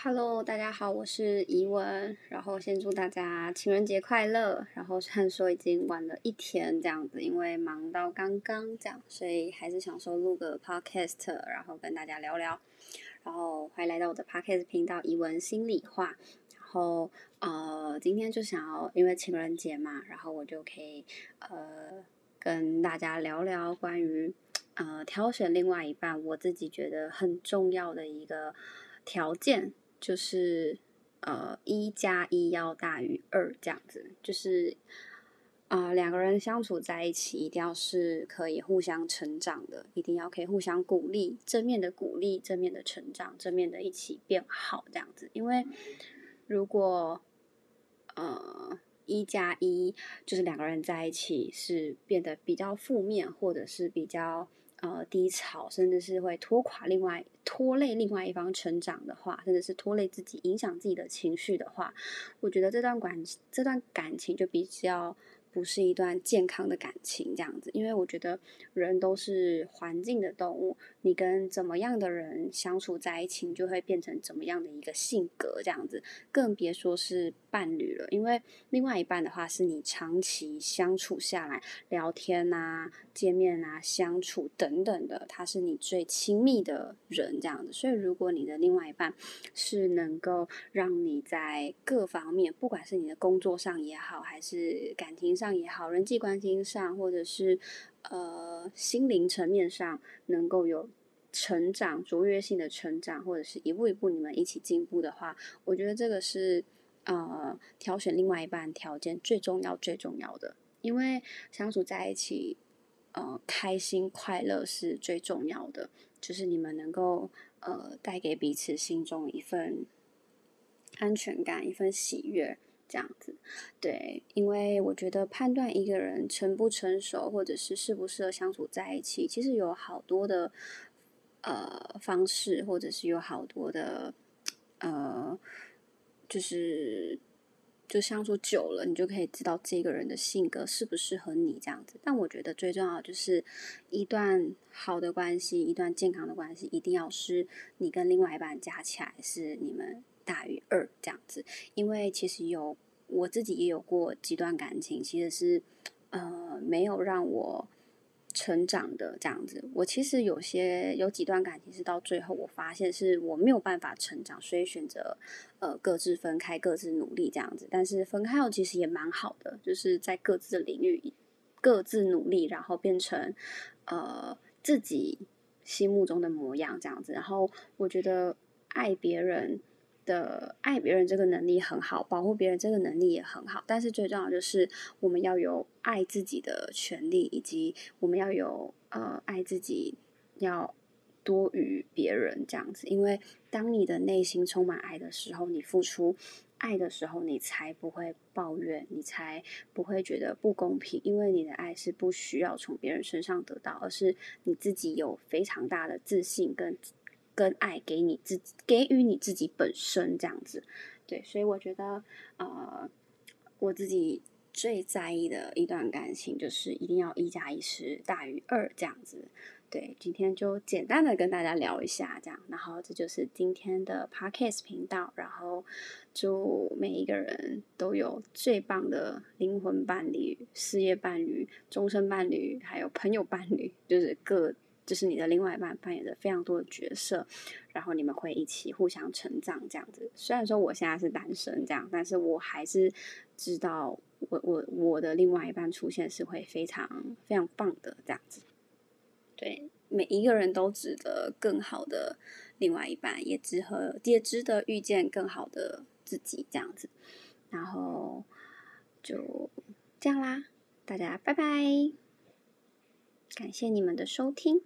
Hello，大家好，我是怡文。然后先祝大家情人节快乐。然后虽然说已经晚了一天这样子，因为忙到刚刚这样，所以还是想说录个 podcast，然后跟大家聊聊。然后欢迎来到我的 podcast 频道怡文心里话。然后呃，今天就想要因为情人节嘛，然后我就可以呃跟大家聊聊关于呃挑选另外一半，我自己觉得很重要的一个条件。就是呃，一加一要大于二这样子，就是啊，两个人相处在一起，一定要是可以互相成长的，一定要可以互相鼓励，正面的鼓励，正面的成长，正面的一起变好这样子。因为如果呃一加一就是两个人在一起是变得比较负面，或者是比较。呃，低潮，甚至是会拖垮另外拖累另外一方成长的话，甚至是拖累自己、影响自己的情绪的话，我觉得这段感这段感情就比较。不是一段健康的感情，这样子，因为我觉得人都是环境的动物，你跟怎么样的人相处在一起，你就会变成怎么样的一个性格，这样子，更别说是伴侣了。因为另外一半的话，是你长期相处下来，聊天啊、见面啊、相处等等的，他是你最亲密的人，这样子。所以，如果你的另外一半是能够让你在各方面，不管是你的工作上也好，还是感情，上也好，人际关系上，或者是呃心灵层面上，能够有成长、卓越性的成长，或者是一步一步你们一起进步的话，我觉得这个是呃挑选另外一半条件最重要、最重要的。因为相处在一起，呃，开心快乐是最重要的，就是你们能够呃带给彼此心中一份安全感、一份喜悦。这样子，对，因为我觉得判断一个人成不成熟，或者是适不适合相处在一起，其实有好多的呃方式，或者是有好多的呃，就是就相处久了，你就可以知道这个人的性格适不适合你这样子。但我觉得最重要就是一段好的关系，一段健康的关系，一定要是你跟另外一半加起来是你们。大于二这样子，因为其实有我自己也有过几段感情，其实是呃没有让我成长的这样子。我其实有些有几段感情是到最后我发现是我没有办法成长，所以选择呃各自分开，各自努力这样子。但是分开后其实也蛮好的，就是在各自的领域各自努力，然后变成呃自己心目中的模样这样子。然后我觉得爱别人。的爱别人这个能力很好，保护别人这个能力也很好，但是最重要就是我们要有爱自己的权利，以及我们要有呃爱自己要多于别人这样子。因为当你的内心充满爱的时候，你付出爱的时候，你才不会抱怨，你才不会觉得不公平。因为你的爱是不需要从别人身上得到，而是你自己有非常大的自信跟。跟爱给你自己，给予你自己本身这样子，对，所以我觉得，呃，我自己最在意的一段感情就是一定要一加一是大于二这样子，对，今天就简单的跟大家聊一下这样，然后这就是今天的 Podcast 频道，然后祝每一个人都有最棒的灵魂伴侣、事业伴侣、终身伴侣，还有朋友伴侣，就是各。就是你的另外一半扮演着非常多的角色，然后你们会一起互相成长这样子。虽然说我现在是单身这样，但是我还是知道我我我的另外一半出现是会非常非常棒的这样子。对，每一个人都值得更好的另外一半，也值和也值得遇见更好的自己这样子。然后就这样啦，大家拜拜，感谢你们的收听。